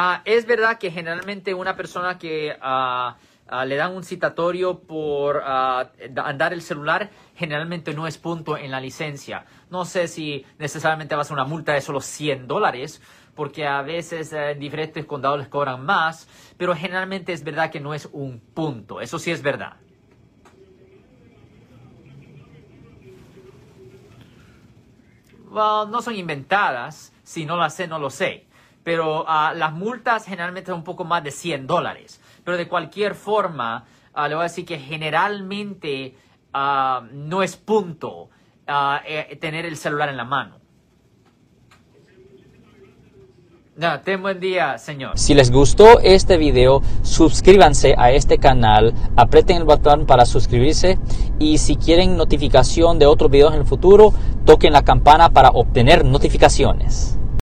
Ah, es verdad que generalmente una persona que ah, ah, le dan un citatorio por da- andar el celular, generalmente no es punto en la licencia. No sé si necesariamente va a una multa de solo 100 dólares, porque a veces eh, en diferentes condados les cobran más, pero generalmente es verdad que no es un punto. Eso sí es verdad. Well, no son inventadas. Si no las sé, no lo sé. Pero ah, las multas generalmente son un poco más de 100 dólares. Pero de cualquier forma, ah, le voy a decir que generalmente ah, no es punto eh, tener el celular en la mano. No, ten buen día, señor. Si les gustó este video, suscríbanse a este canal, aprieten el botón para suscribirse y si quieren notificación de otros videos en el futuro, toquen la campana para obtener notificaciones.